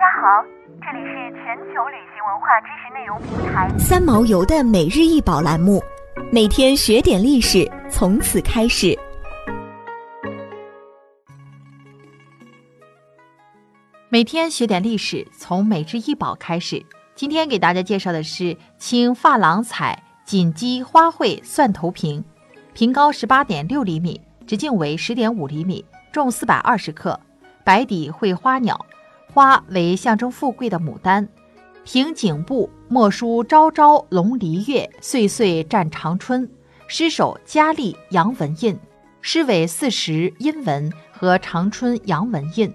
家好，这里是全球旅行文化知识内容平台三毛游的每日一宝栏目，每天学点历史，从此开始。每天学点历史，从每日一宝开始。今天给大家介绍的是青珐琅彩锦鸡花卉蒜头瓶，瓶高十八点六厘米，直径为十点五厘米，重四百二十克，白底绘花鸟。花为象征富贵的牡丹，瓶颈部墨书“朝朝龙离月，岁岁占长春”，诗首佳丽阳文印，诗尾四时阴文和长春阳文印，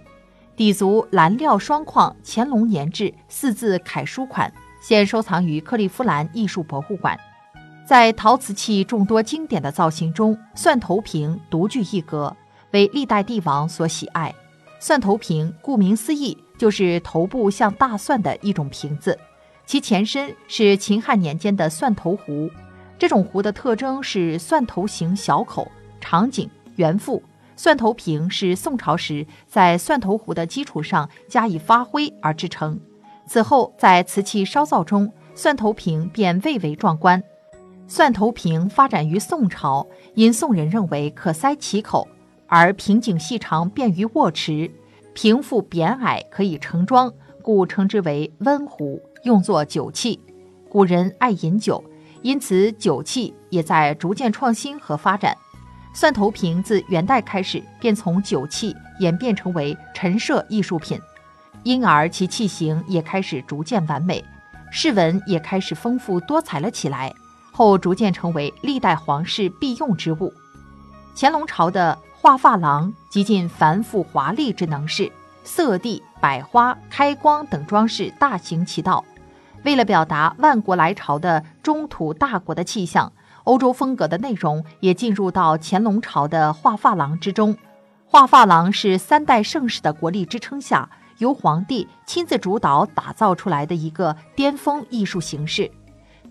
底足蓝料双框乾隆年制四字楷书款，现收藏于克利夫兰艺术博物馆。在陶瓷器众多经典的造型中，蒜头瓶独具一格，为历代帝王所喜爱。蒜头瓶顾名思义。就是头部像大蒜的一种瓶子，其前身是秦汉年间的蒜头壶。这种壶的特征是蒜头形小口、长颈、圆腹。蒜头瓶是宋朝时在蒜头壶的基础上加以发挥而制成。此后在瓷器烧造中，蒜头瓶便蔚为壮观。蒜头瓶发展于宋朝，因宋人认为可塞其口，而瓶颈细长，便于握持。瓶腹扁矮，可以盛装，故称之为温壶，用作酒器。古人爱饮酒，因此酒器也在逐渐创新和发展。蒜头瓶自元代开始便从酒器演变成为陈设艺术品，因而其器型也开始逐渐完美，饰纹也开始丰富多彩了起来。后逐渐成为历代皇室必用之物。乾隆朝的。画珐琅极尽繁复华丽之能事，色地、百花、开光等装饰大行其道。为了表达万国来朝的中土大国的气象，欧洲风格的内容也进入到乾隆朝的画珐琅之中。画珐琅是三代盛世的国力支撑下，由皇帝亲自主导打造出来的一个巅峰艺术形式，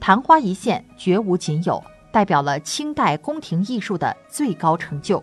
昙花一现，绝无仅有，代表了清代宫廷艺术的最高成就。